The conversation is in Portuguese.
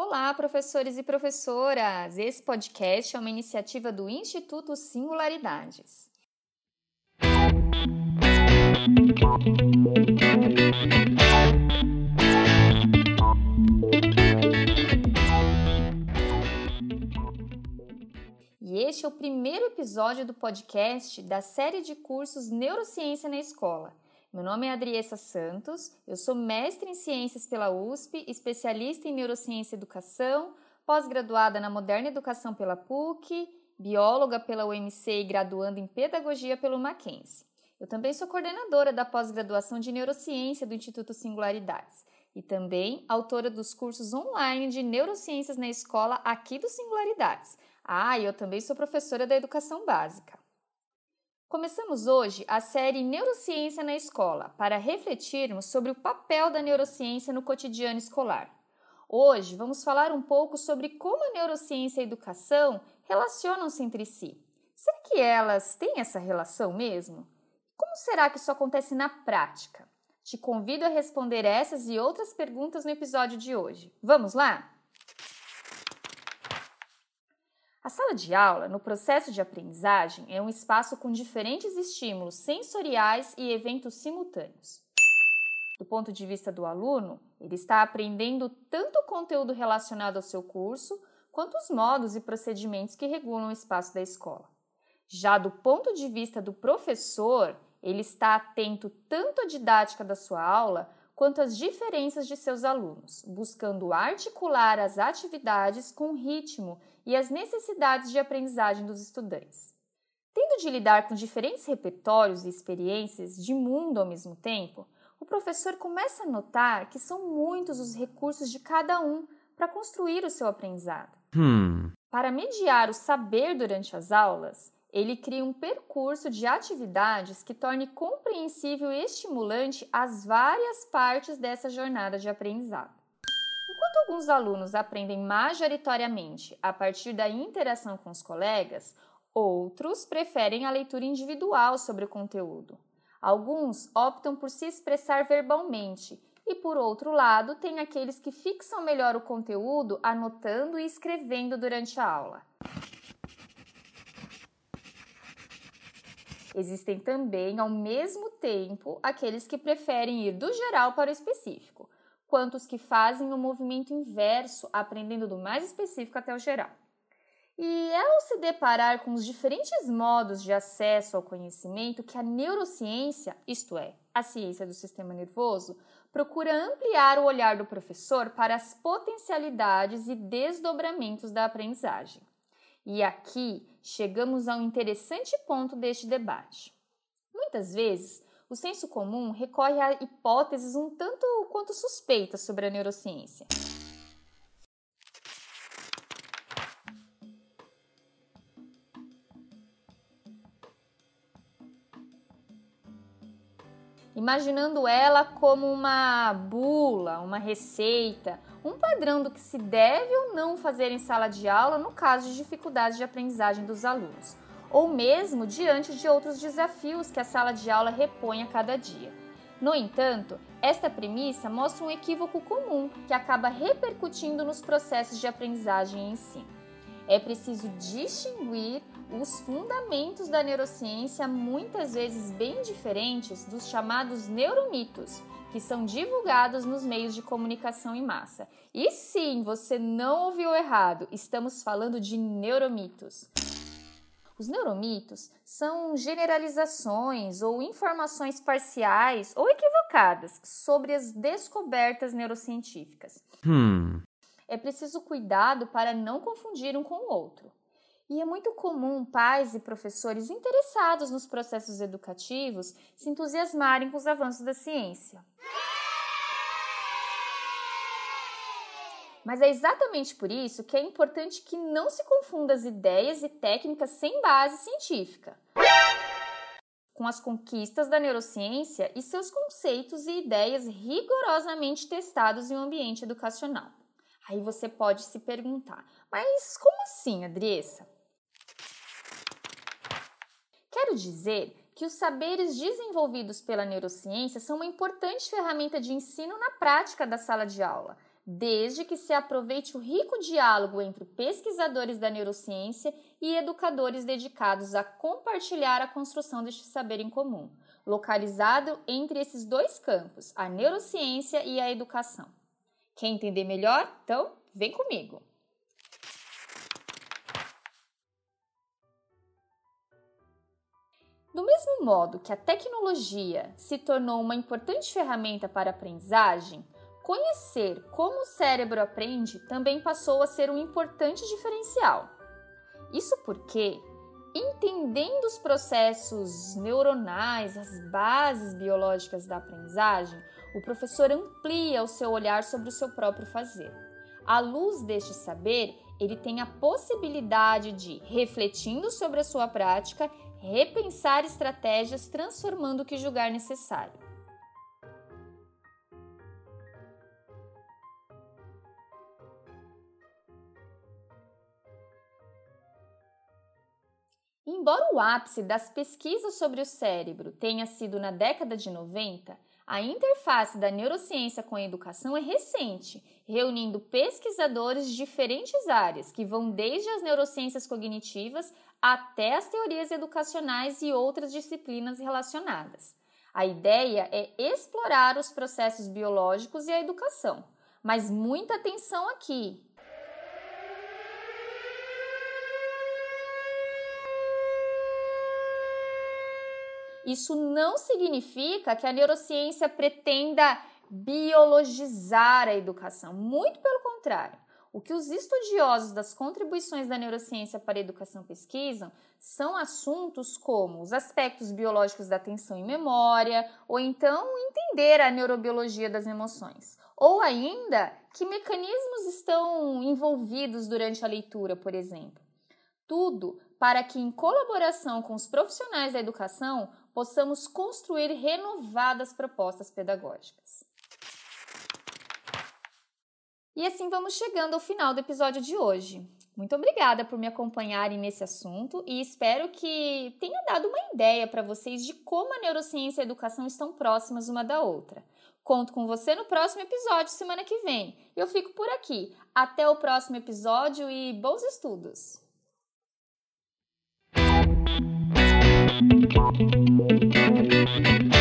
Olá, professores e professoras! Esse podcast é uma iniciativa do Instituto Singularidades. E este é o primeiro episódio do podcast da série de cursos Neurociência na Escola meu nome é Adriessa Santos, eu sou mestre em Ciências pela USP, especialista em Neurociência e Educação, pós-graduada na Moderna Educação pela PUC, bióloga pela UMC e graduando em Pedagogia pelo Mackenzie. Eu também sou coordenadora da pós-graduação de Neurociência do Instituto Singularidades e também autora dos cursos online de Neurociências na escola aqui do Singularidades. Ah, e eu também sou professora da Educação Básica. Começamos hoje a série Neurociência na Escola para refletirmos sobre o papel da neurociência no cotidiano escolar. Hoje vamos falar um pouco sobre como a neurociência e a educação relacionam-se entre si. Será que elas têm essa relação mesmo? Como será que isso acontece na prática? Te convido a responder essas e outras perguntas no episódio de hoje. Vamos lá? A sala de aula, no processo de aprendizagem, é um espaço com diferentes estímulos sensoriais e eventos simultâneos. Do ponto de vista do aluno, ele está aprendendo tanto o conteúdo relacionado ao seu curso, quanto os modos e procedimentos que regulam o espaço da escola. Já do ponto de vista do professor, ele está atento tanto à didática da sua aula, quanto às diferenças de seus alunos, buscando articular as atividades com o ritmo e as necessidades de aprendizagem dos estudantes. Tendo de lidar com diferentes repertórios e experiências de mundo ao mesmo tempo, o professor começa a notar que são muitos os recursos de cada um para construir o seu aprendizado. Hmm. Para mediar o saber durante as aulas, ele cria um percurso de atividades que torne compreensível e estimulante as várias partes dessa jornada de aprendizado. Enquanto alguns alunos aprendem majoritariamente a partir da interação com os colegas, outros preferem a leitura individual sobre o conteúdo. Alguns optam por se expressar verbalmente e, por outro lado, tem aqueles que fixam melhor o conteúdo anotando e escrevendo durante a aula. Existem também, ao mesmo tempo, aqueles que preferem ir do geral para o específico, quanto os que fazem o movimento inverso, aprendendo do mais específico até o geral. E é ao se deparar com os diferentes modos de acesso ao conhecimento que a neurociência, isto é, a ciência do sistema nervoso, procura ampliar o olhar do professor para as potencialidades e desdobramentos da aprendizagem. E aqui chegamos a um interessante ponto deste debate. Muitas vezes, o senso comum recorre a hipóteses um tanto quanto suspeitas sobre a neurociência. Imaginando ela como uma bula, uma receita, um padrão do que se deve ou não fazer em sala de aula no caso de dificuldades de aprendizagem dos alunos, ou mesmo diante de outros desafios que a sala de aula repõe a cada dia. No entanto, esta premissa mostra um equívoco comum que acaba repercutindo nos processos de aprendizagem e ensino. É preciso distinguir os fundamentos da neurociência, muitas vezes bem diferentes dos chamados neuromitos, que são divulgados nos meios de comunicação em massa. E sim, você não ouviu errado, estamos falando de neuromitos. Os neuromitos são generalizações ou informações parciais ou equivocadas sobre as descobertas neurocientíficas. Hmm. É preciso cuidado para não confundir um com o outro. E é muito comum pais e professores interessados nos processos educativos se entusiasmarem com os avanços da ciência. Mas é exatamente por isso que é importante que não se confunda as ideias e técnicas sem base científica com as conquistas da neurociência e seus conceitos e ideias rigorosamente testados em um ambiente educacional. Aí você pode se perguntar, mas como assim, Adriessa? Quero dizer que os saberes desenvolvidos pela neurociência são uma importante ferramenta de ensino na prática da sala de aula, desde que se aproveite o rico diálogo entre pesquisadores da neurociência e educadores dedicados a compartilhar a construção deste saber em comum, localizado entre esses dois campos, a neurociência e a educação. Quer entender melhor? Então, vem comigo! Do mesmo modo que a tecnologia se tornou uma importante ferramenta para a aprendizagem, conhecer como o cérebro aprende também passou a ser um importante diferencial. Isso porque, entendendo os processos neuronais, as bases biológicas da aprendizagem, o professor amplia o seu olhar sobre o seu próprio fazer. À luz deste saber, ele tem a possibilidade de, refletindo sobre a sua prática, repensar estratégias transformando o que julgar necessário. Embora o ápice das pesquisas sobre o cérebro tenha sido na década de 90, a interface da neurociência com a educação é recente, reunindo pesquisadores de diferentes áreas, que vão desde as neurociências cognitivas até as teorias educacionais e outras disciplinas relacionadas. A ideia é explorar os processos biológicos e a educação, mas muita atenção aqui. Isso não significa que a neurociência pretenda biologizar a educação, muito pelo contrário. O que os estudiosos das contribuições da neurociência para a educação pesquisam são assuntos como os aspectos biológicos da atenção e memória, ou então entender a neurobiologia das emoções, ou ainda que mecanismos estão envolvidos durante a leitura, por exemplo. Tudo para que, em colaboração com os profissionais da educação, possamos construir renovadas propostas pedagógicas. E assim vamos chegando ao final do episódio de hoje. Muito obrigada por me acompanharem nesse assunto e espero que tenha dado uma ideia para vocês de como a neurociência e a educação estão próximas uma da outra. Conto com você no próximo episódio semana que vem. Eu fico por aqui. Até o próximo episódio e bons estudos! Thank you.